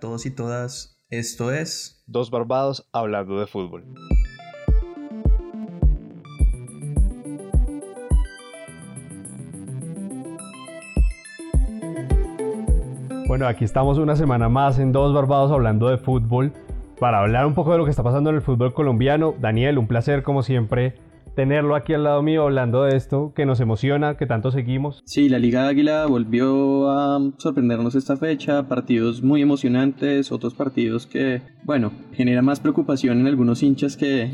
todos y todas. Esto es Dos Barbados hablando de fútbol. Bueno, aquí estamos una semana más en Dos Barbados hablando de fútbol para hablar un poco de lo que está pasando en el fútbol colombiano. Daniel, un placer como siempre tenerlo aquí al lado mío hablando de esto que nos emociona, que tanto seguimos. Sí, la Liga Águila volvió a sorprendernos esta fecha, partidos muy emocionantes, otros partidos que, bueno, generan más preocupación en algunos hinchas que,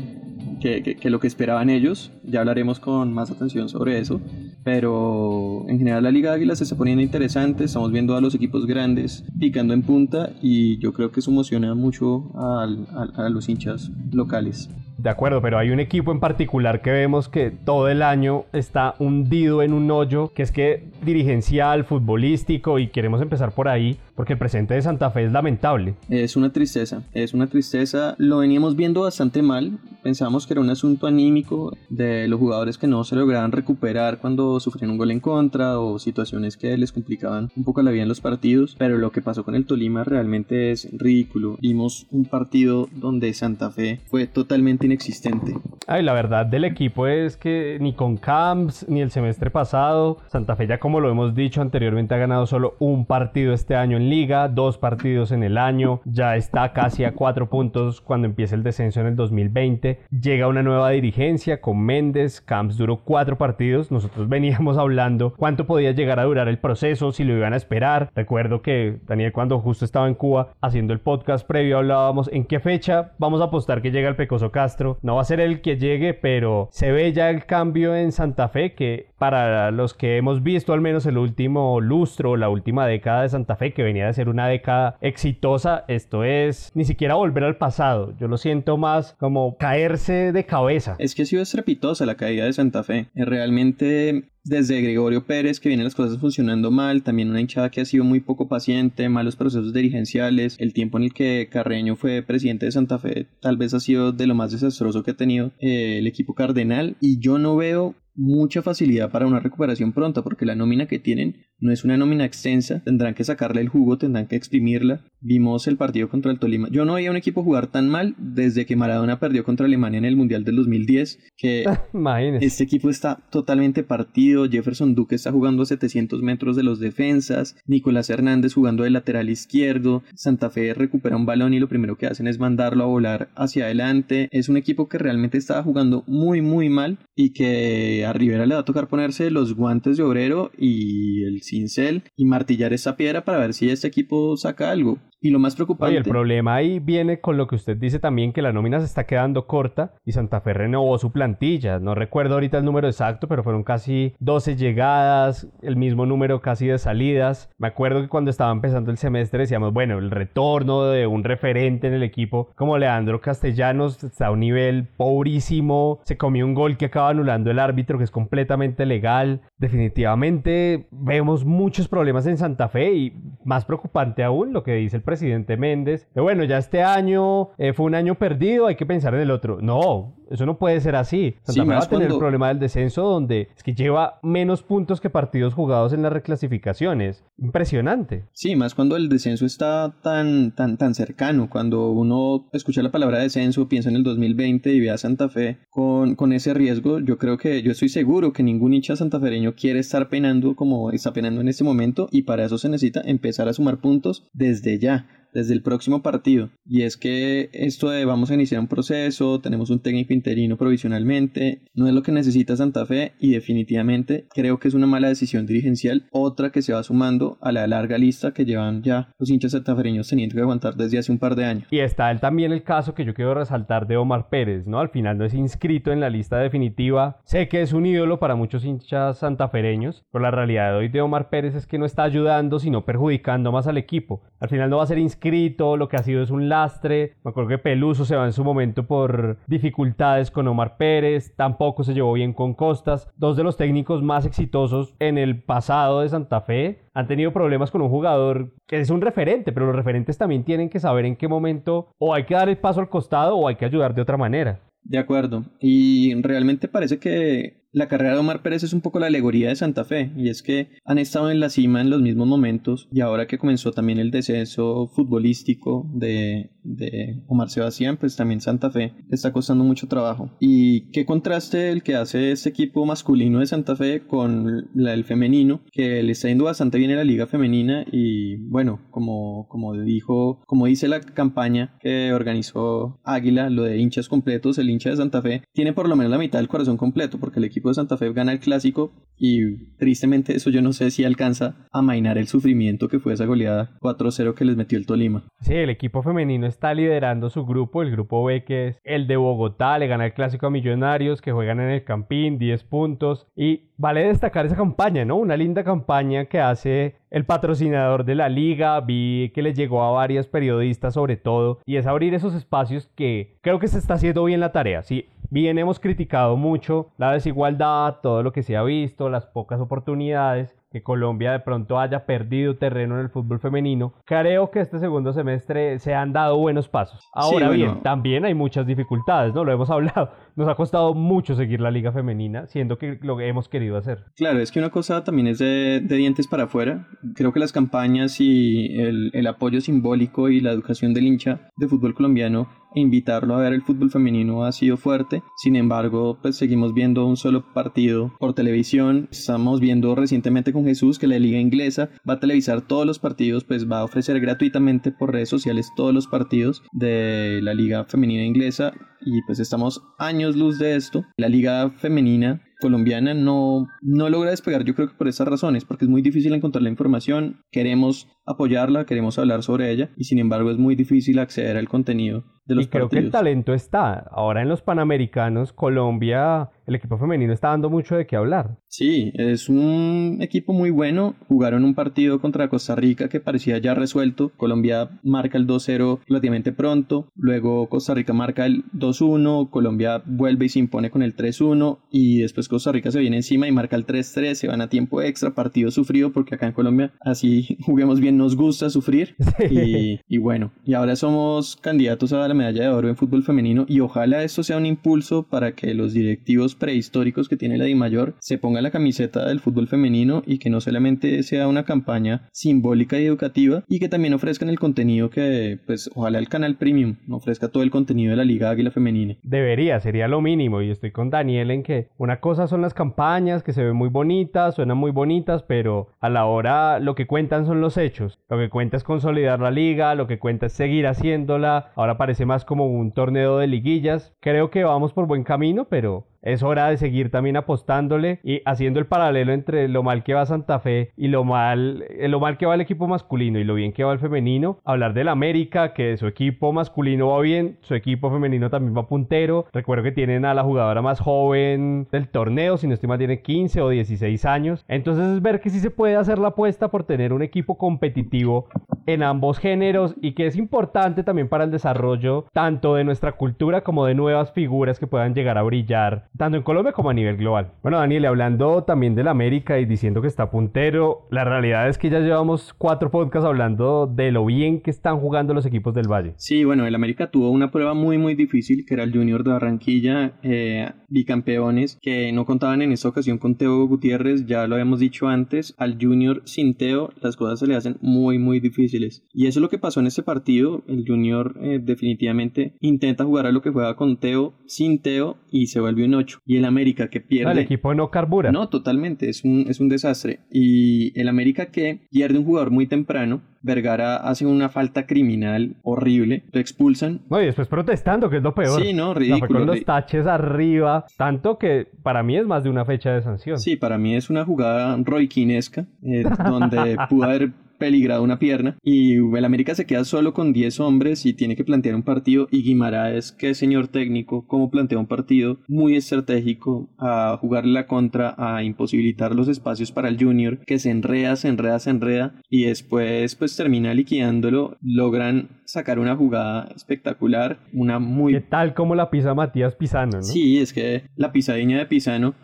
que, lo que esperaban ellos. Ya hablaremos con más atención sobre eso. Pero en general la Liga Águila se está poniendo interesante. Estamos viendo a los equipos grandes picando en punta y yo creo que eso emociona mucho a los hinchas locales. De acuerdo, pero hay un equipo en particular que vemos que todo el año está hundido en un hoyo, que es que dirigencial, futbolístico, y queremos empezar por ahí, porque el presente de Santa Fe es lamentable. Es una tristeza, es una tristeza. Lo veníamos viendo bastante mal. Pensamos que era un asunto anímico de los jugadores que no se lograban recuperar cuando sufrían un gol en contra o situaciones que les complicaban un poco la vida en los partidos. Pero lo que pasó con el Tolima realmente es ridículo. Vimos un partido donde Santa Fe fue totalmente inexistente. Ay, la verdad del equipo es que ni con Camps ni el semestre pasado, Santa Fe ya como lo hemos dicho anteriormente ha ganado solo un partido este año en liga, dos partidos en el año, ya está casi a cuatro puntos cuando empieza el descenso en el 2020. Llega una nueva dirigencia con Méndez, Camps duró cuatro partidos, nosotros veníamos hablando cuánto podía llegar a durar el proceso, si lo iban a esperar. Recuerdo que Daniel cuando justo estaba en Cuba haciendo el podcast previo hablábamos en qué fecha vamos a apostar que llega el Pecoso Castro. No va a ser el que llegue, pero se ve ya el cambio en Santa Fe que para los que hemos visto al menos el último lustro, la última década de Santa Fe que venía de ser una década exitosa, esto es ni siquiera volver al pasado. Yo lo siento más como caerse de cabeza. Es que ha sido estrepitosa la caída de Santa Fe. Realmente desde Gregorio Pérez, que vienen las cosas funcionando mal, también una hinchada que ha sido muy poco paciente, malos procesos dirigenciales, el tiempo en el que Carreño fue presidente de Santa Fe tal vez ha sido de lo más desastroso que ha tenido eh, el equipo cardenal y yo no veo mucha facilidad para una recuperación pronta porque la nómina que tienen no es una nómina extensa, tendrán que sacarle el jugo, tendrán que exprimirla. Vimos el partido contra el Tolima. Yo no veía un equipo jugar tan mal desde que Maradona perdió contra Alemania en el Mundial del 2010, que este equipo está totalmente partido. Jefferson Duque está jugando a 700 metros de los defensas, Nicolás Hernández jugando de lateral izquierdo, Santa Fe recupera un balón y lo primero que hacen es mandarlo a volar hacia adelante. Es un equipo que realmente estaba jugando muy muy mal y que a Rivera le va a tocar ponerse los guantes de obrero y el cincel y martillar esa piedra para ver si este equipo saca algo. Y lo más preocupante. el problema ahí viene con lo que usted dice también, que la nómina se está quedando corta y Santa Fe renovó su plantilla. No recuerdo ahorita el número exacto, pero fueron casi 12 llegadas, el mismo número casi de salidas. Me acuerdo que cuando estaba empezando el semestre decíamos, bueno, el retorno de un referente en el equipo como Leandro Castellanos está a un nivel pobrísimo. Se comió un gol que acaba anulando el árbitro, que es completamente legal. Definitivamente vemos muchos problemas en Santa Fe y más preocupante aún lo que dice el presidente Méndez, bueno, ya este año eh, fue un año perdido, hay que pensar en el otro. No, eso no puede ser así. Santa Fe va a tener el problema del descenso donde es que lleva menos puntos que partidos jugados en las reclasificaciones. Impresionante. Sí, más cuando el descenso está tan, tan, tan cercano. Cuando uno escucha la palabra descenso, piensa en el 2020 y ve a Santa Fe con, con ese riesgo, yo creo que yo estoy seguro que ningún hincha santafereño quiere estar penando como está penando en este momento y para eso se necesita empezar a sumar puntos desde ya desde el próximo partido. Y es que esto de vamos a iniciar un proceso, tenemos un técnico interino provisionalmente, no es lo que necesita Santa Fe y definitivamente creo que es una mala decisión dirigencial, otra que se va sumando a la larga lista que llevan ya los hinchas santafereños teniendo que aguantar desde hace un par de años. Y está también el caso que yo quiero resaltar de Omar Pérez, ¿no? Al final no es inscrito en la lista definitiva. Sé que es un ídolo para muchos hinchas santafereños, pero la realidad de hoy de Omar Pérez es que no está ayudando, sino perjudicando más al equipo. Al final no va a ser inscrito lo que ha sido es un lastre. Me acuerdo que Peluso se va en su momento por dificultades con Omar Pérez, tampoco se llevó bien con Costas. Dos de los técnicos más exitosos en el pasado de Santa Fe han tenido problemas con un jugador que es un referente, pero los referentes también tienen que saber en qué momento o hay que dar el paso al costado o hay que ayudar de otra manera. De acuerdo. Y realmente parece que la carrera de Omar Pérez es un poco la alegoría de Santa Fe, y es que han estado en la cima en los mismos momentos, y ahora que comenzó también el descenso futbolístico de, de Omar Sebastián, pues también Santa Fe le está costando mucho trabajo. Y qué contraste el que hace este equipo masculino de Santa Fe con la, el femenino, que le está yendo bastante bien en la liga femenina, y bueno, como, como dijo, como dice la campaña que organizó Águila, lo de hinchas completos, el hincha de Santa Fe tiene por lo menos la mitad del corazón completo, porque el equipo de Santa Fe gana el clásico y tristemente eso yo no sé si alcanza a mainar el sufrimiento que fue esa goleada 4-0 que les metió el Tolima. Sí, el equipo femenino está liderando su grupo, el grupo B que es el de Bogotá, le gana el clásico a Millonarios que juegan en el Campín, 10 puntos y vale destacar esa campaña, ¿no? Una linda campaña que hace el patrocinador de la liga, vi que le llegó a varios periodistas sobre todo, y es abrir esos espacios que creo que se está haciendo bien la tarea. Sí, bien hemos criticado mucho la desigualdad, todo lo que se ha visto, las pocas oportunidades, que Colombia de pronto haya perdido terreno en el fútbol femenino, creo que este segundo semestre se han dado buenos pasos. Ahora bien, también hay muchas dificultades, ¿no? Lo hemos hablado. Nos ha costado mucho seguir la liga femenina, siendo que lo hemos querido hacer. Claro, es que una cosa también es de, dientes para afuera. Creo que las campañas y el, el apoyo simbólico y la educación del hincha de fútbol colombiano invitarlo a ver el fútbol femenino ha sido fuerte. Sin embargo, pues seguimos viendo un solo partido por televisión. Estamos viendo recientemente con Jesús que la liga inglesa va a televisar todos los partidos, pues va a ofrecer gratuitamente por redes sociales todos los partidos de la liga femenina inglesa y pues estamos años luz de esto. La liga femenina colombiana no, no logra despegar, yo creo que por esas razones, porque es muy difícil encontrar la información, queremos apoyarla, queremos hablar sobre ella y sin embargo es muy difícil acceder al contenido de los y creo que el talento está. Ahora en los Panamericanos, Colombia el equipo femenino está dando mucho de qué hablar. Sí, es un equipo muy bueno. Jugaron un partido contra Costa Rica que parecía ya resuelto. Colombia marca el 2-0 relativamente pronto. Luego Costa Rica marca el 2-1. Colombia vuelve y se impone con el 3-1. Y después Costa Rica se viene encima y marca el 3-3. Se van a tiempo extra. Partido sufrido porque acá en Colombia así juguemos bien nos gusta sufrir. Y, y bueno, y ahora somos candidatos a la medalla de oro en fútbol femenino. Y ojalá esto sea un impulso para que los directivos prehistóricos que tiene la DIMAYOR se ponga la camiseta del fútbol femenino y que no solamente sea una campaña simbólica y educativa y que también ofrezcan el contenido que, pues, ojalá el canal premium ofrezca todo el contenido de la Liga Águila Femenina. Debería, sería lo mínimo y estoy con Daniel en que una cosa son las campañas que se ven muy bonitas, suenan muy bonitas, pero a la hora lo que cuentan son los hechos. Lo que cuenta es consolidar la liga, lo que cuenta es seguir haciéndola. Ahora parece más como un torneo de liguillas. Creo que vamos por buen camino, pero es hora de seguir también apostándole y haciendo el paralelo entre lo mal que va Santa Fe y lo mal, eh, lo mal que va el equipo masculino y lo bien que va el femenino. Hablar del América, que su equipo masculino va bien, su equipo femenino también va puntero. Recuerdo que tienen a la jugadora más joven del torneo, si no estoy tiene 15 o 16 años. Entonces es ver que sí se puede hacer la apuesta por tener un equipo competitivo en ambos géneros y que es importante también para el desarrollo tanto de nuestra cultura como de nuevas figuras que puedan llegar a brillar tanto en Colombia como a nivel global. Bueno, Daniel, hablando también del América y diciendo que está puntero, la realidad es que ya llevamos cuatro podcasts hablando de lo bien que están jugando los equipos del Valle. Sí, bueno, el América tuvo una prueba muy, muy difícil, que era el Junior de Barranquilla, eh, bicampeones, que no contaban en esta ocasión con Teo Gutiérrez, ya lo habíamos dicho antes, al Junior sin Teo las cosas se le hacen muy, muy difíciles. Y eso es lo que pasó en este partido, el Junior eh, definitivamente intenta jugar a lo que juega con Teo, sin Teo, y se vuelve un y el América que pierde. El equipo no carbura. No, totalmente, es un, es un desastre. Y el América que pierde un jugador muy temprano, Vergara hace una falta criminal horrible, lo expulsan. No, y después protestando, que es lo peor. Sí, no, ridículo. con los taches arriba, tanto que para mí es más de una fecha de sanción. Sí, para mí es una jugada roiquinesca, eh, donde pudo haber peligrado una pierna y el América se queda solo con 10 hombres y tiene que plantear un partido y Guimaraes, que es señor técnico, como plantea un partido muy estratégico a jugarle la contra, a imposibilitar los espacios para el Junior, que se enreda, se enreda, se enreda y después pues termina liquidándolo, logran sacar una jugada espectacular, una muy... ¿Qué tal como la pisa Matías Pisano, no? Sí, es que la pisadeña de Pisano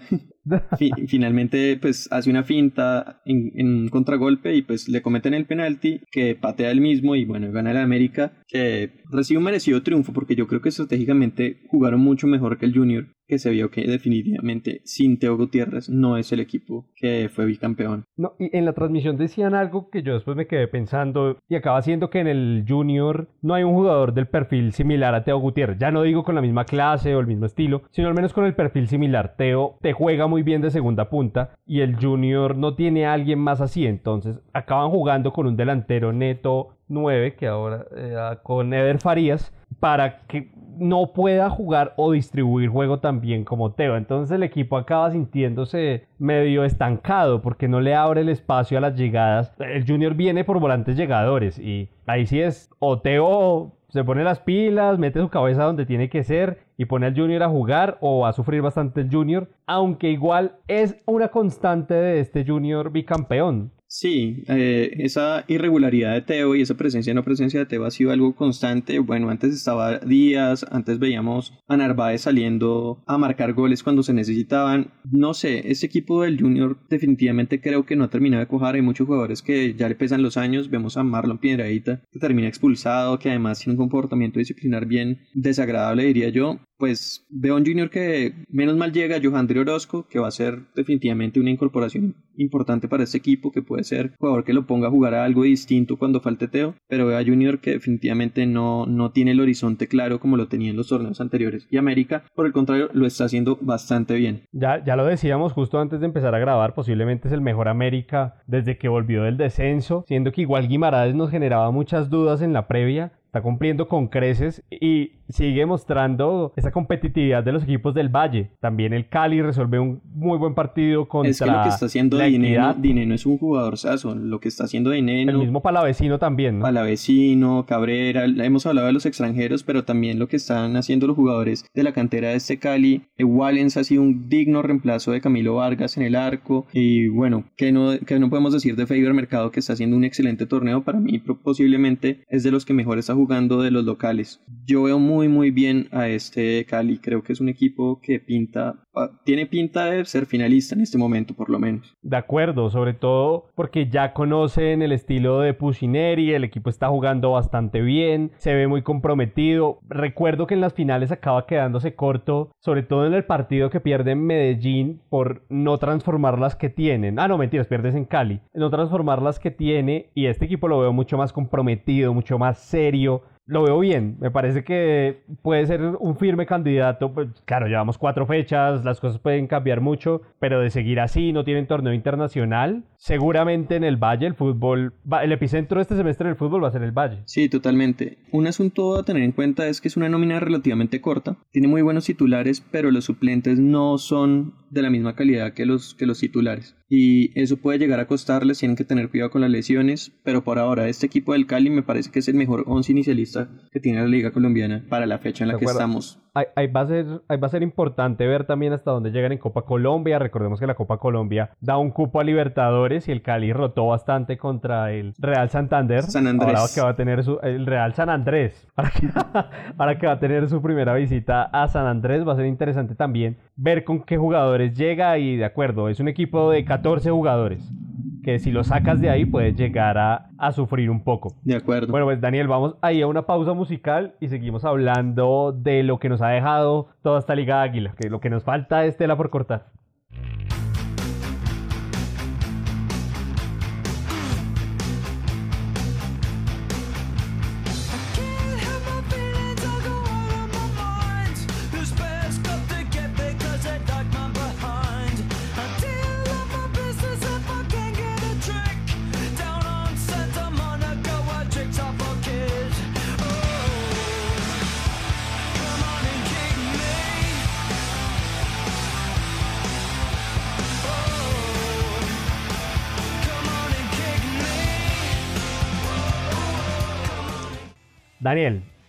finalmente pues hace una finta en, un contragolpe y pues le cometen el penalti que patea el mismo y bueno gana el América que recibe un merecido triunfo porque yo creo que estratégicamente jugaron mucho mejor que el Junior que se vio que definitivamente sin Teo Gutiérrez no es el equipo que fue bicampeón. No, y en la transmisión decían algo que yo después me quedé pensando y acaba siendo que en el Junior no hay un jugador del perfil similar a Teo Gutiérrez. Ya no digo con la misma clase o el mismo estilo, sino al menos con el perfil similar. Teo te juega muy bien de segunda punta y el Junior no tiene a alguien más así, entonces acaban jugando con un delantero neto 9 que ahora eh, con Eder Farías para que no pueda jugar o distribuir juego tan bien como Teo. Entonces el equipo acaba sintiéndose medio estancado porque no le abre el espacio a las llegadas. El Junior viene por volantes llegadores y ahí sí es o Teo se pone las pilas, mete su cabeza donde tiene que ser y pone al Junior a jugar o va a sufrir bastante el Junior, aunque igual es una constante de este Junior bicampeón. Sí, eh, esa irregularidad de Teo y esa presencia no presencia de Teo ha sido algo constante. Bueno, antes estaba Díaz, antes veíamos a Narváez saliendo a marcar goles cuando se necesitaban. No sé, este equipo del Junior definitivamente creo que no ha terminado de cojar. Hay muchos jugadores que ya le pesan los años. Vemos a Marlon Piedradita que termina expulsado, que además tiene un comportamiento disciplinar bien desagradable, diría yo pues veo un junior que menos mal llega, Johandri Orozco, que va a ser definitivamente una incorporación importante para este equipo, que puede ser jugador que lo ponga a jugar a algo distinto cuando falte Teo, pero veo a Junior que definitivamente no, no tiene el horizonte claro como lo tenía en los torneos anteriores. Y América, por el contrario, lo está haciendo bastante bien. Ya, ya lo decíamos justo antes de empezar a grabar, posiblemente es el mejor América desde que volvió del descenso, siendo que igual Guimaraes nos generaba muchas dudas en la previa, está cumpliendo con creces y sigue mostrando esa competitividad de los equipos del Valle. También el Cali resuelve un muy buen partido contra Es que lo que está haciendo Dineno, Dineno es un jugador saso. Lo que está haciendo Dineno... El mismo Palavecino también, ¿no? Palavecino, Cabrera... Hemos hablado de los extranjeros, pero también lo que están haciendo los jugadores de la cantera de este Cali. Wallens ha sido un digno reemplazo de Camilo Vargas en el arco. Y bueno, que no, que no podemos decir de Faber Mercado que está haciendo un excelente torneo. Para mí posiblemente es de los que mejor está jugando de los locales. Yo veo muy muy bien a este Cali. Creo que es un equipo que pinta, tiene pinta de ser finalista en este momento, por lo menos. De acuerdo, sobre todo porque ya conocen el estilo de Pusineri, el equipo está jugando bastante bien, se ve muy comprometido. Recuerdo que en las finales acaba quedándose corto, sobre todo en el partido que pierde en Medellín por no transformar las que tienen. Ah, no, mentiras, pierdes en Cali. No transformar las que tiene y este equipo lo veo mucho más comprometido, mucho más serio lo veo bien. Me parece que puede ser un firme candidato. Pues, claro, llevamos cuatro fechas, las cosas pueden cambiar mucho, pero de seguir así, no tienen torneo internacional. Seguramente en el Valle el fútbol, el epicentro de este semestre del fútbol va a ser el Valle. Sí, totalmente. Un asunto a tener en cuenta es que es una nómina relativamente corta. Tiene muy buenos titulares, pero los suplentes no son de la misma calidad que los, que los titulares. Y eso puede llegar a costarles, tienen que tener cuidado con las lesiones, pero por ahora este equipo del Cali me parece que es el mejor once inicialista que tiene la Liga Colombiana para la fecha en la que estamos. Ahí, va a ser, va a ser importante ver también hasta dónde llegan en Copa Colombia. Recordemos que la Copa Colombia da un cupo a Libertadores y el Cali rotó bastante contra el Real Santander. San Andrés. Ahora que va a tener su, el Real San Andrés. Que, para que va a tener su primera visita a San Andrés. Va a ser interesante también ver con qué jugadores llega y de acuerdo, es un equipo de 14 jugadores que si lo sacas de ahí puedes llegar a, a, sufrir un poco. De acuerdo. Bueno, pues Daniel, vamos ahí a una pausa musical y seguimos hablando de lo que nos ha dejado toda esta Liga Águila, que lo que nos falta es tela por cortar.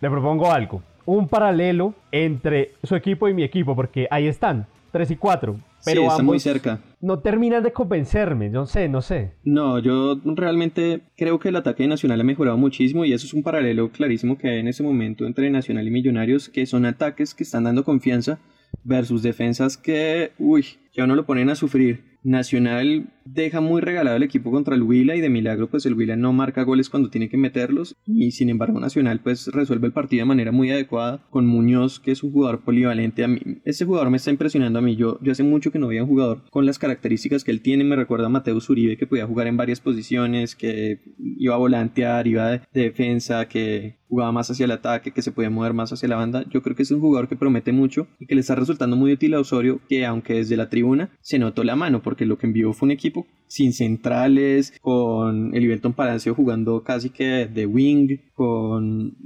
Le propongo algo. Un paralelo entre su equipo y mi equipo, porque ahí están, 3 y 4. Pero sí, está muy cerca. No terminan de convencerme, no sé, no sé. No, yo realmente creo que el ataque Nacional ha mejorado muchísimo y eso es un paralelo clarísimo que hay en ese momento entre Nacional y Millonarios, que son ataques que están dando confianza versus defensas que, uy, ya no lo ponen a sufrir. Nacional deja muy regalado el equipo contra el Huila y de milagro pues el Huila no marca goles cuando tiene que meterlos y sin embargo Nacional pues resuelve el partido de manera muy adecuada con Muñoz que es un jugador polivalente. A mí este jugador me está impresionando a mí. Yo, yo hace mucho que no veía un jugador con las características que él tiene. Me recuerda a Mateo Zuribe que podía jugar en varias posiciones que iba a volantear iba de defensa que jugaba más hacia el ataque, que se podía mover más hacia la banda. Yo creo que es un jugador que promete mucho y que le está resultando muy útil a Osorio, que aunque desde la tribuna se notó la mano, lo que envió fue un equipo sin centrales, con el Ibelton Palacio jugando casi que de wing, con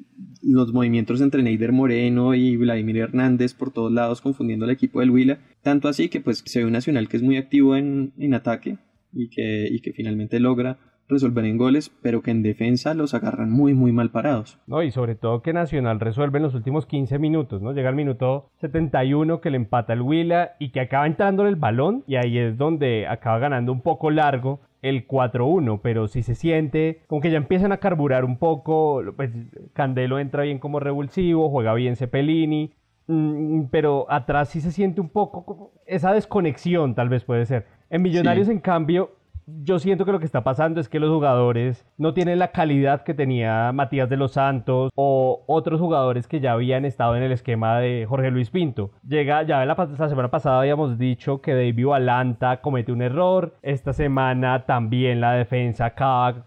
los movimientos entre Neider Moreno y Vladimir Hernández por todos lados confundiendo al equipo del Huila, tanto así que pues se ve un Nacional que es muy activo en, en ataque y que, y que finalmente logra resolver en goles, pero que en defensa los agarran muy, muy mal parados. No, y sobre todo que Nacional resuelve en los últimos 15 minutos, ¿no? Llega el minuto 71 que le empata el Huila y que acaba entrando en el balón y ahí es donde acaba ganando un poco largo el 4-1, pero si se siente como que ya empiezan a carburar un poco, pues Candelo entra bien como revulsivo, juega bien Cepelini, mm, pero atrás sí se siente un poco esa desconexión tal vez puede ser. En Millonarios en cambio yo siento que lo que está pasando es que los jugadores no tienen la calidad que tenía Matías de los Santos o otros jugadores que ya habían estado en el esquema de Jorge Luis Pinto. Llega, ya la, semana pasada habíamos dicho que David Valanta comete un error. Esta semana también la defensa acaba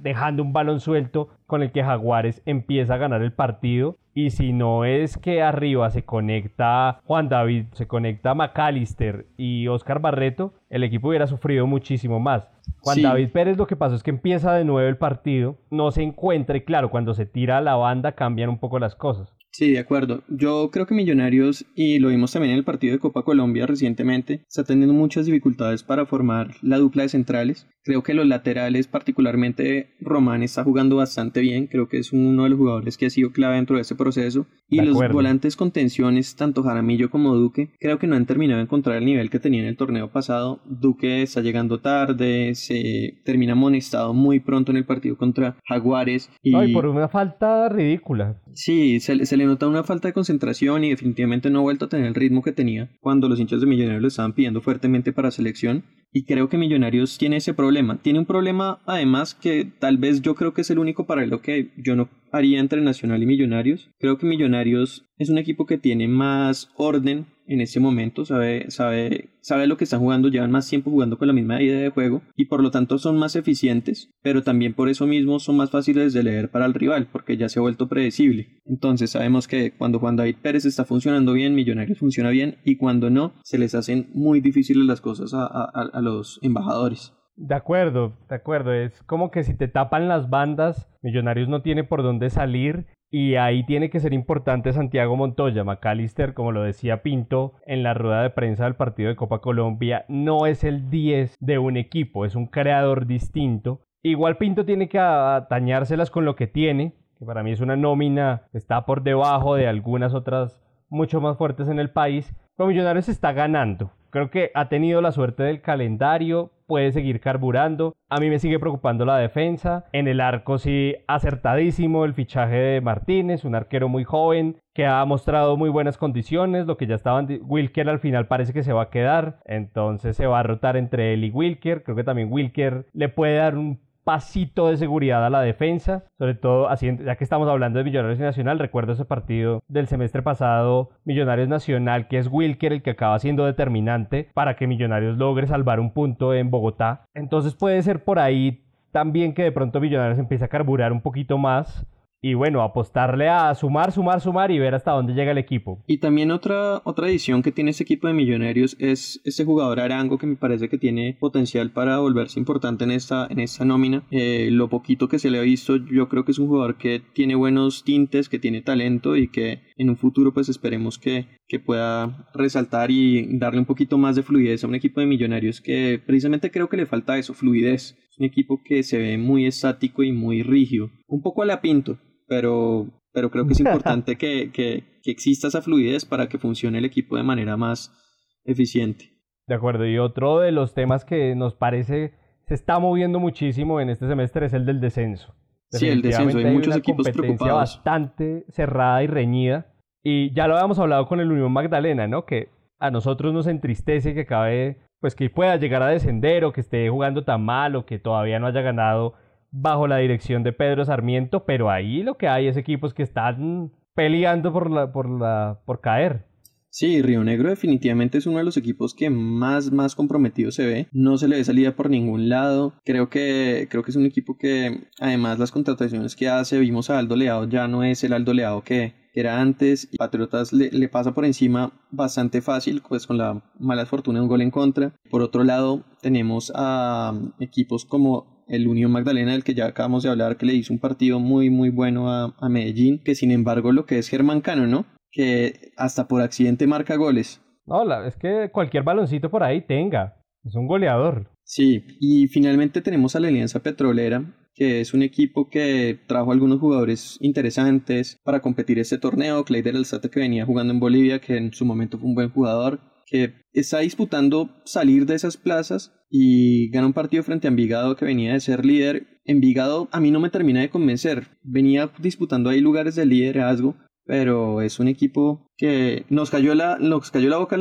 dejando un balón suelto con el que Jaguares empieza a ganar el partido. Y si no es que arriba se conecta Juan David, se conecta McAllister y Oscar Barreto, el equipo hubiera sufrido muchísimo más. Juan David Pérez lo que pasó es que empieza de nuevo el partido, no se encuentra y claro, cuando se tira a la banda cambian un poco las cosas. Sí, de acuerdo. Yo creo que Millonarios, y lo vimos también en el partido de Copa Colombia recientemente, está teniendo muchas dificultades para formar la dupla de centrales. Creo que los laterales, particularmente Román, está jugando bastante bien. Creo que es uno de los jugadores que ha sido clave dentro de ese proceso. Y los volantes con tensiones, tanto Jaramillo como Duque, creo que no han terminado de encontrar el nivel que tenía en el torneo pasado. Duque está llegando tarde, se termina amonestado muy pronto en el partido contra Jaguares. Y, por una falta ridícula. Sí, se, se le nota una falta de concentración y definitivamente no ha vuelto a tener el ritmo que tenía cuando los hinchas de Millonarios lo estaban pidiendo fuertemente para selección. Y creo que Millonarios tiene ese problema. Tiene un problema además que tal vez yo creo que es el único paralelo que yo no haría entre Nacional y Millonarios. Creo que Millonarios es un equipo que tiene más orden en este momento, sabe, sabe, sabe lo que están jugando, llevan más tiempo jugando con la misma idea de juego y por lo tanto son más eficientes, pero también por eso mismo son más fáciles de leer para el rival, porque ya se ha vuelto predecible. Entonces sabemos que cuando Juan David Pérez está funcionando bien, Millonarios funciona bien y cuando no, se les hacen muy difíciles las cosas a, a los embajadores. De acuerdo, de acuerdo. Es como que si te tapan las bandas, Millonarios no tiene por dónde salir y ahí tiene que ser importante Santiago Montoya. McAllister, como lo decía Pinto en la rueda de prensa del partido de Copa Colombia, no es el 10 de un equipo, es un creador distinto. Igual Pinto tiene que atañárselas con lo que tiene, que para mí es una nómina está por debajo de algunas otras mucho más fuertes en el país. Pero Millonarios está ganando. Creo que ha tenido la suerte del calendario, puede seguir carburando. A mí me sigue preocupando la defensa. En el arco sí, acertadísimo el fichaje de Martínez, un arquero muy joven que ha mostrado muy buenas condiciones. Lo que ya estaban. Wilker al final parece que se va a quedar. Entonces se va a rotar entre él y Wilker. Creo que también Wilker le puede dar un pasito de seguridad a la defensa, sobre todo ya que estamos hablando de Millonarios Nacional, recuerdo ese partido del semestre pasado, Millonarios Nacional, que es Wilker el que acaba siendo determinante para que Millonarios logre salvar un punto en Bogotá. Entonces puede ser por ahí también que de pronto Millonarios empiece a carburar un poquito más y bueno, apostarle a sumar, sumar, sumar y ver hasta dónde llega el equipo. Y también otra, otra edición que tiene este equipo de Millonarios es este jugador Arango que me parece que tiene potencial para volverse importante en esta, en esta nómina. Eh, lo poquito que se le ha visto, yo creo que es un jugador que tiene buenos tintes, que tiene talento y que en un futuro pues esperemos que, que pueda resaltar y darle un poquito más de fluidez a un equipo de Millonarios que precisamente creo que le falta eso, fluidez. Un equipo que se ve muy estático y muy rígido. Un poco a la pinto, pero, pero creo que es importante que, que, exista esa fluidez para que funcione el equipo de manera más eficiente. De acuerdo, y otro de los temas que nos parece se está moviendo muchísimo en este semestre es el del descenso. Sí, el descenso, hay, muchos una equipos bastante cerrada y reñida. Y ya lo habíamos hablado con el Unión Magdalena, ¿no? Que a nosotros nos entristece que acabe, pues que pueda llegar a descender o que esté jugando tan mal o que todavía no haya ganado bajo la dirección de Pedro Sarmiento, pero ahí lo que hay es equipos que están peleando por la, por la, por caer. Sí, Río Negro definitivamente es uno de los equipos que más, más comprometido se ve. No se le ve salida por ningún lado. Creo que, creo que es un equipo que, además, las contrataciones que hace, vimos a Aldo Leao, ya no es el Aldo Leao que, era antes. Patriotas le, le, pasa por encima bastante fácil, pues con la mala fortuna de un gol en contra. Por otro lado, tenemos a equipos como el Unión Magdalena, del que ya acabamos de hablar, que le hizo un partido muy, muy bueno a, a Medellín, que sin embargo lo que es Germán Cano, ¿no? Que hasta por accidente marca goles. No, es que cualquier baloncito por ahí tenga. Es un goleador. Sí, y finalmente tenemos a la Alianza Petrolera, que es un equipo que trajo algunos jugadores interesantes para competir este torneo. Clayder Alzate que venía jugando en Bolivia, que en su momento fue un buen jugador, que está disputando salir de esas plazas y gana un partido frente a Envigado que venía de ser líder. Envigado a mí no me termina de convencer. Venía disputando ahí lugares de liderazgo, pero es un equipo que nos cayó la, nos cayó la boca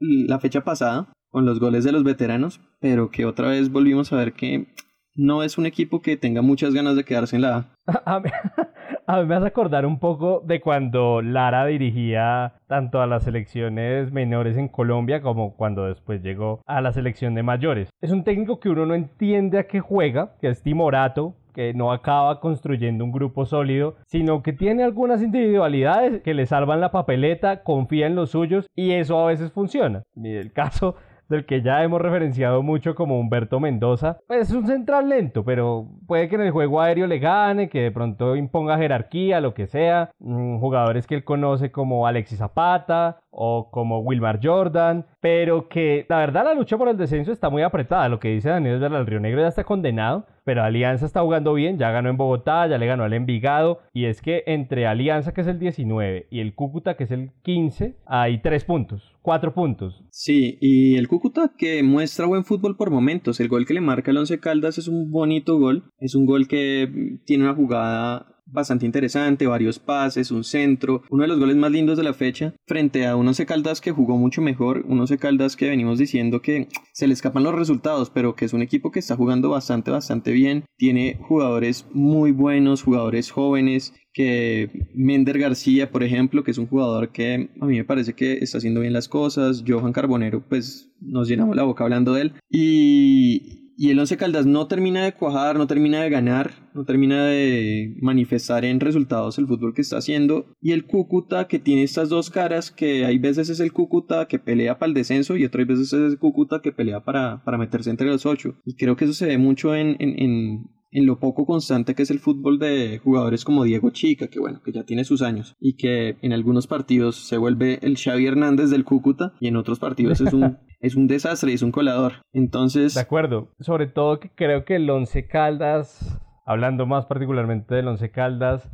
la fecha pasada con los goles de los veteranos, pero que otra vez volvimos a ver que no es un equipo que tenga muchas ganas de quedarse en la A. A mí me hace acordar un poco de cuando Lara dirigía tanto a las selecciones menores en Colombia como cuando después llegó a la selección de mayores. Es un técnico que uno no entiende a qué juega, que es timorato, que no acaba construyendo un grupo sólido, sino que tiene algunas individualidades que le salvan la papeleta, confía en los suyos y eso a veces funciona. Y el caso del que ya hemos referenciado mucho como Humberto Mendoza, pues es un central lento, pero puede que en el juego aéreo le gane, que de pronto imponga jerarquía, lo que sea. Mm, jugadores que él conoce como Alexis Zapata o como Wilmar Jordan, pero que la verdad la lucha por el descenso está muy apretada. Lo que dice Daniel del Río Negro ya está condenado, pero Alianza está jugando bien, ya ganó en Bogotá, ya le ganó al Envigado, y es que entre Alianza, que es el 19, y el Cúcuta, que es el 15, hay tres puntos, cuatro puntos. Sí, y el Cúcuta que muestra buen fútbol por momentos, el gol que le marca el Once Caldas es un bonito gol, es un gol que tiene una jugada bastante interesante, varios pases, un centro, uno de los goles más lindos de la fecha, frente a unos Caldas que jugó mucho mejor, unos Caldas que venimos diciendo que se le escapan los resultados, pero que es un equipo que está jugando bastante, bastante bien, tiene jugadores muy buenos, jugadores jóvenes, que Mender García, por ejemplo, que es un jugador que a mí me parece que está haciendo bien las cosas, Johan Carbonero, pues nos llenamos la boca hablando de él, y, y el Once Caldas no termina de cuajar, no termina de ganar, no termina de manifestar en resultados el fútbol que está haciendo. Y el Cúcuta que tiene estas dos caras, que hay veces es el Cúcuta que pelea para el descenso y otras veces es el Cúcuta que pelea para, para meterse entre los ocho. Y creo que eso se ve mucho en, en, en lo poco constante que es el fútbol de jugadores como Diego Chica, que bueno, que ya tiene sus años y que en algunos partidos se vuelve el Xavi Hernández del Cúcuta y en otros partidos es un es un desastre, es un colador. Entonces... De acuerdo, sobre todo que creo que el Once Caldas hablando más particularmente del Once Caldas,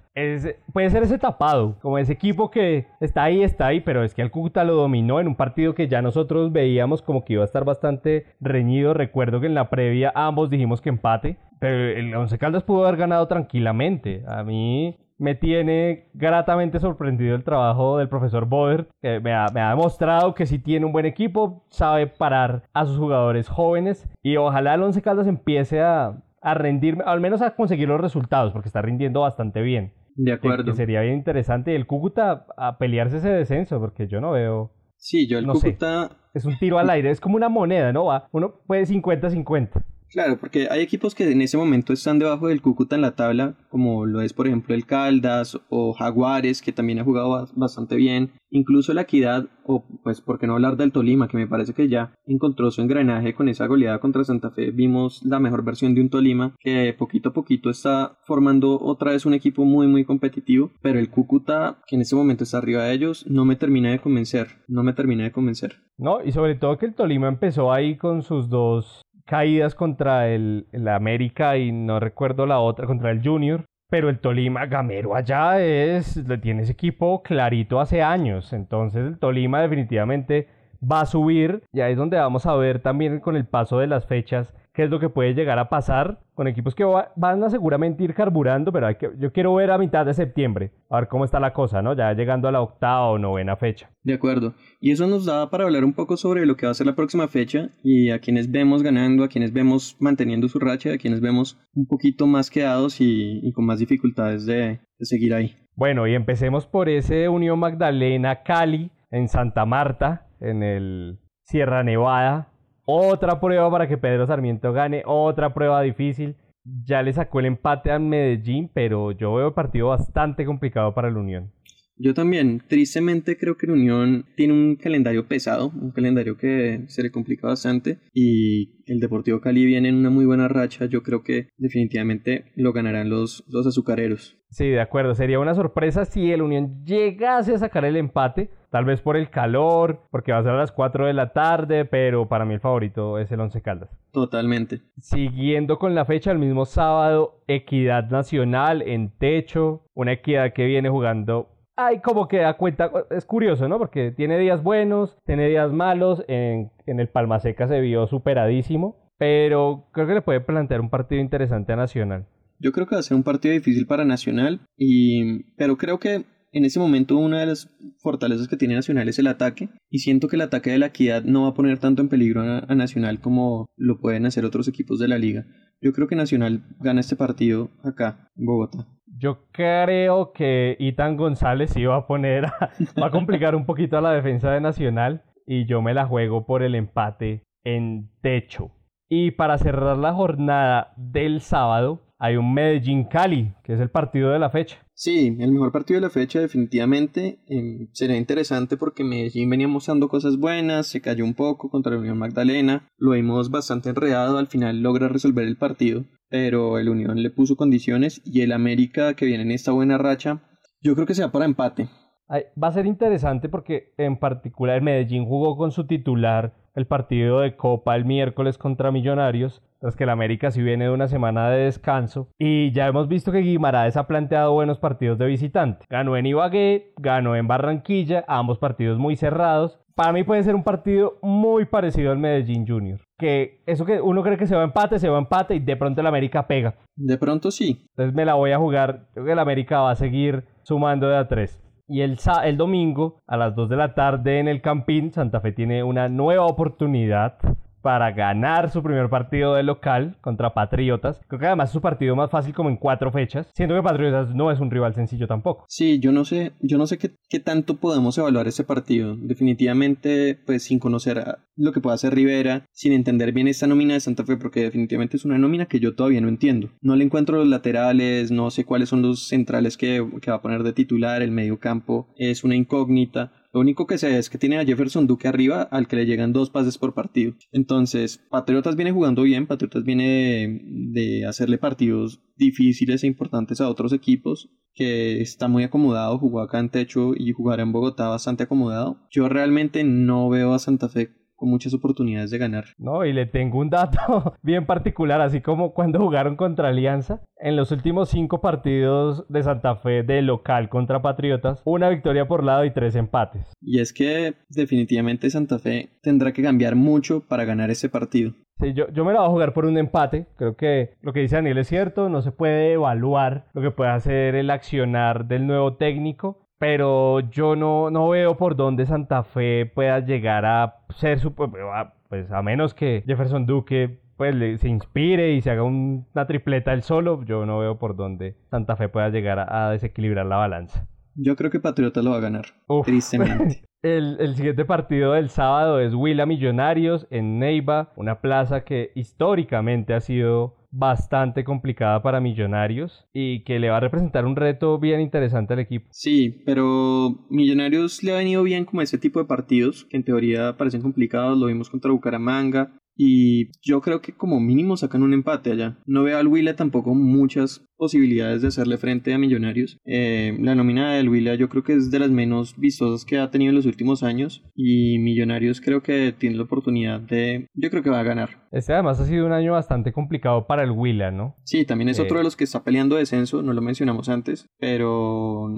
puede ser ese tapado, como ese equipo que está ahí, está ahí, pero es que el Cúcuta lo dominó en un partido que ya nosotros veíamos como que iba a estar bastante reñido. Recuerdo que en la previa ambos dijimos que empate, pero el Once Caldas pudo haber ganado tranquilamente. A mí me tiene gratamente sorprendido el trabajo del profesor Boder. que me, ha, demostrado que si tiene un buen equipo, sabe parar a sus jugadores jóvenes y ojalá el Once Caldas empiece a, a rendir, al menos a conseguir los resultados, porque está rindiendo bastante bien. De acuerdo. Que, sería bien interesante el Cúcuta a pelearse ese descenso, porque yo no veo. Sí, yo el Cúcuta. Es un tiro al aire, es como una moneda, ¿no? Va, uno puede 50-50. Claro, porque hay equipos que en ese momento están debajo del Cúcuta en la tabla, como lo es por ejemplo el Caldas o Jaguares, que también ha jugado bastante bien, incluso la Equidad, o pues por qué no hablar del Tolima, que me parece que ya encontró su engranaje con esa goleada contra Santa Fe, vimos la mejor versión de un Tolima que poquito a poquito está formando otra vez un equipo muy muy competitivo, pero el Cúcuta, que en ese momento está arriba de ellos, no me termina de convencer, no me termina de convencer. No, y sobre todo que el Tolima empezó ahí con sus dos caídas contra el, América y no recuerdo la otra, contra el Junior. Pero el Tolima, Gamero allá es, tiene ese equipo clarito hace años. Entonces el Tolima definitivamente va a subir. Y ahí es donde vamos a ver también con el paso de las fechas qué es lo que puede llegar a pasar con equipos que van a seguramente ir carburando, pero hay que, yo quiero ver a mitad de septiembre, a ver cómo está la cosa, ¿no? Ya llegando a la octava o novena fecha. De acuerdo. Y eso nos da para hablar un poco sobre lo que va a ser la próxima fecha y a quienes vemos ganando, a quienes vemos manteniendo su racha, a quienes vemos un poquito más quedados y, con más dificultades de, de seguir ahí. Bueno, y empecemos por ese Unión Magdalena Cali en Santa Marta, en el Sierra Nevada. Otra prueba para que Pedro Sarmiento gane, otra prueba difícil. Ya le sacó el empate a Medellín, pero yo veo el partido bastante complicado para la Unión. Yo también, tristemente creo que la Unión tiene un calendario pesado, un calendario que se le complica bastante y el Deportivo Cali viene en una muy buena racha, yo creo que definitivamente lo ganarán los, los azucareros. Sí, de acuerdo, sería una sorpresa si el Unión llegase a sacar el empate, tal vez por el calor, porque va a ser a las 4 de la tarde, pero para mí el favorito es el Once Caldas. Totalmente. Siguiendo con la fecha, el mismo sábado, Equidad Nacional en techo, una equidad que viene jugando Ay, como que da cuenta, es curioso, ¿no? Porque tiene días buenos, tiene días malos, en, en el Palma Seca se vio superadísimo, pero creo que le puede plantear un partido interesante a Nacional. Yo creo que va a ser un partido difícil para Nacional, y, pero creo que en ese momento una de las fortalezas que tiene Nacional es el ataque y siento que el ataque de la equidad no va a poner tanto en peligro a, Nacional como lo pueden hacer otros equipos de la liga. Yo creo que Nacional gana este partido acá en Bogotá. Yo creo que Itan González sí va a poner, va a complicar un poquito a la defensa de Nacional y yo me la juego por el empate en techo. Y para cerrar la jornada del sábado, hay un Medellín Cali, que es el partido de la fecha. Sí, el mejor partido de la fecha definitivamente. Eh, será interesante porque Medellín venía mostrando cosas buenas, se cayó un poco contra la Unión Magdalena, lo vimos bastante enredado, al final logra resolver el partido, pero el Unión le puso condiciones y el América que viene en esta buena racha, yo creo que sea para empate. Va a ser interesante porque en particular Medellín jugó con su titular el partido de Copa el miércoles contra Millonarios, tras que el América sí viene de una semana de descanso. Y ya hemos visto que Guimaraes ha planteado buenos partidos de visitante. Ganó en Ibagué, ganó en Barranquilla, ambos partidos muy cerrados. Para mí puede ser un partido muy parecido al Medellín Junior. Que eso que uno cree que se va a empate, se va a empate y de pronto el América pega. De pronto sí. Entonces me la voy a jugar. Creo que el América va a seguir sumando de a tres. Y el, el domingo a las 2 de la tarde en el Campín, Santa Fe tiene una nueva oportunidad para ganar su primer partido de local contra Patriotas. Creo que además es su partido más fácil como en cuatro fechas. Siento que Patriotas no es un rival sencillo tampoco. Sí, yo no sé, yo no sé qué, qué tanto podemos evaluar ese partido. Definitivamente, pues sin conocer lo que pueda hacer Rivera, sin entender bien esta nómina de Santa Fe, porque definitivamente es una nómina que yo todavía no entiendo. No le encuentro los laterales, no sé cuáles son los centrales que, que va a poner de titular, el medio campo es una incógnita. Lo único que sé es que tiene a Jefferson Duque arriba al que le llegan dos pases por partido. Entonces, Patriotas viene jugando bien, Patriotas viene de, hacerle partidos difíciles e importantes a otros equipos que está muy acomodado, jugó acá en techo y jugará en Bogotá bastante acomodado. Yo realmente no veo a Santa Fe muchas oportunidades de ganar. No, y le tengo un dato bien particular, así como cuando jugaron contra Alianza, en los últimos cinco partidos de Santa Fe de local contra Patriotas, una victoria por lado y tres empates. Y es que definitivamente Santa Fe tendrá que cambiar mucho para ganar ese partido. Sí, yo, yo me la voy a jugar por un empate. Creo que lo que dice Daniel es cierto. No se puede evaluar lo que puede hacer el accionar del nuevo técnico pero yo no, no veo por dónde Santa Fe pueda llegar a ser su, pues a menos que Jefferson Duque pues se inspire y se haga una tripleta él solo, yo no veo por dónde Santa Fe pueda llegar a, desequilibrar la balanza. Yo creo que Patriota lo va a ganar, tristemente. El, el, siguiente partido del sábado es Huila Millonarios en Neiva, una plaza que históricamente ha sido bastante complicada para Millonarios y que le va a representar un reto bien interesante al equipo. Sí, pero Millonarios le ha venido bien como ese tipo de partidos que en teoría parecen complicados, lo vimos contra Bucaramanga, y yo creo que como mínimo sacan un empate allá. No veo al Huila tampoco muchas posibilidades de hacerle frente a Millonarios. Eh, la nómina del Huila yo creo que es de las menos vistosas que ha tenido en los últimos años. Y Millonarios creo que tiene la oportunidad de... Yo creo que va a ganar. Este además ha sido un año bastante complicado para el Huila, ¿no? Sí, también es otro de los que está peleando descenso, no lo mencionamos antes, pero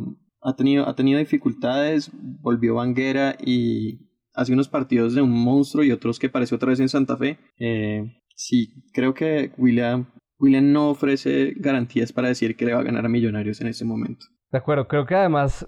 ha tenido, ha tenido dificultades, volvió Vanguera y hace unos partidos de un monstruo y otros que parece otra vez en Santa Fe. Eh, Sí, creo que William, William no ofrece garantías para decir que le va a ganar a Millonarios en este momento. De acuerdo, creo que además,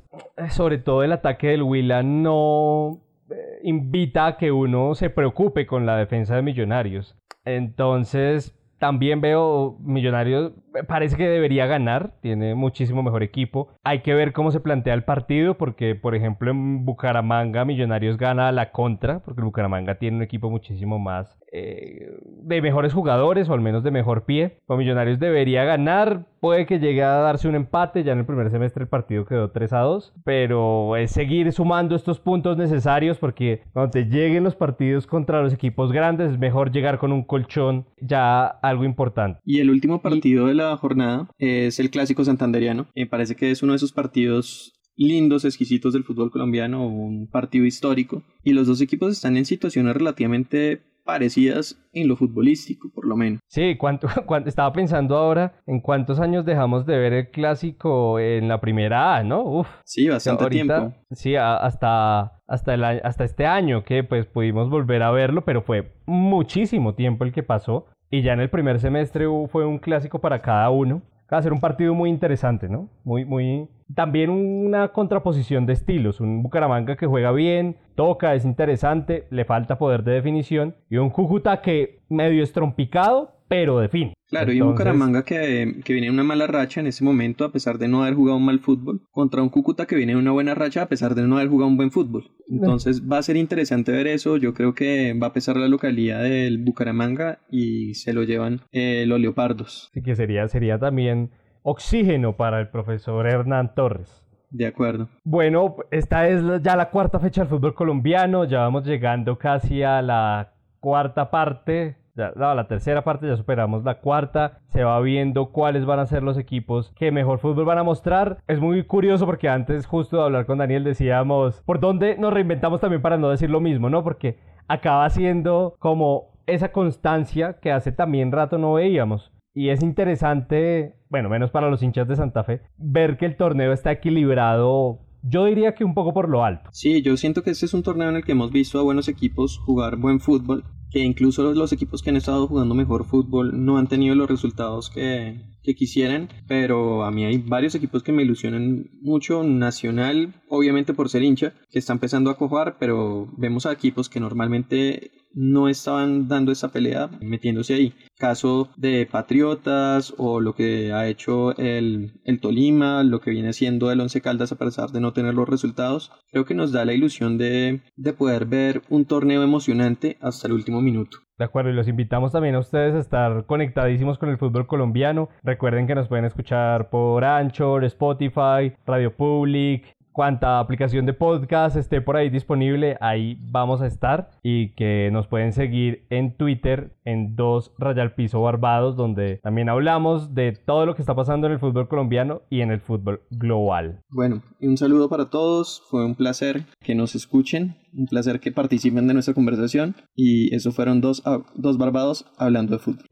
sobre todo el ataque del William no eh, invita a que uno se preocupe con la defensa de Millonarios. Entonces, también veo Millonarios, parece que debería ganar, tiene muchísimo mejor equipo. Hay que ver cómo se plantea el partido, porque por ejemplo en Bucaramanga Millonarios gana a la contra, porque Bucaramanga tiene un equipo muchísimo más eh, de mejores jugadores o al menos de mejor pie. Con Millonarios debería ganar, puede que llegue a darse un empate, ya en el primer semestre el partido quedó 3 a 2, pero es seguir sumando estos puntos necesarios porque cuando te lleguen los partidos contra los equipos grandes es mejor llegar con un colchón ya algo importante. Y el último partido de la jornada es el clásico santanderiano, me parece que es uno de esos partidos lindos, exquisitos del fútbol colombiano, un partido histórico, y los dos equipos están en situaciones relativamente parecidas en lo futbolístico, por lo menos. Sí, ¿cuánto, estaba pensando ahora en cuántos años dejamos de ver el clásico en la primera A, ¿no? Uf. Sí, bastante tiempo. Sí, hasta, hasta, el, hasta este año que pues pudimos volver a verlo, pero fue muchísimo tiempo el que pasó. Y ya en el primer semestre fue un clásico para cada uno. Va a ser un partido muy interesante, ¿no? Muy, muy... También una contraposición de estilos. Un Bucaramanga que juega bien, toca, es interesante, le falta poder de definición. Y un Cúcuta que medio estrompicado, pero de fin. Claro, y un Bucaramanga que, que, viene en una mala racha en ese momento a pesar de no haber jugado un mal fútbol, contra un Cúcuta que viene en una buena racha a pesar de no haber jugado un buen fútbol. Entonces va a ser interesante ver eso, yo creo que va a pesar la localidad del Bucaramanga y se lo llevan eh, los Leopardos. Así que sería, sería también oxígeno para el profesor Hernán Torres. De acuerdo. Bueno, esta es ya la cuarta fecha del fútbol colombiano, ya vamos llegando casi a la cuarta parte ya, la tercera parte ya superamos la cuarta, se va viendo cuáles van a ser los equipos que mejor fútbol van a mostrar. Es muy curioso porque antes justo de hablar con Daniel decíamos, ¿por dónde nos reinventamos también para no decir lo mismo, no? Porque acaba siendo como esa constancia que hace también rato no veíamos. Y es interesante, bueno, menos para los hinchas de Santa Fe, ver que el torneo está equilibrado yo diría que un poco por lo alto. Sí, yo siento que este es un torneo en el que hemos visto a buenos equipos jugar buen fútbol que incluso los equipos que han estado jugando mejor fútbol no han tenido los resultados que, que quisieran, pero a mí hay varios equipos que me ilusionan mucho, Nacional, obviamente por ser hincha, que está empezando a cojar, pero vemos a equipos que normalmente no estaban dando esa pelea metiéndose ahí. Caso de Patriotas o lo que ha hecho el, Tolima, lo que viene haciendo el Once Caldas a pesar de no tener los resultados, creo que nos da la ilusión de, de poder ver un torneo emocionante hasta el último minuto. De acuerdo, y los invitamos también a ustedes a estar conectadísimos con el fútbol colombiano. Recuerden que nos pueden escuchar por Anchor, Spotify, Radio Public, cuanta aplicación de podcast esté por ahí disponible, ahí vamos a estar y que nos pueden seguir en Twitter en dos Rayal Piso Barbados donde también hablamos de todo lo que está pasando en el fútbol colombiano y en el fútbol global. Bueno, y un saludo para todos, fue un placer que nos escuchen, un placer que participen de nuestra conversación y eso fueron dos, dos Barbados hablando de fútbol.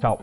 Chao.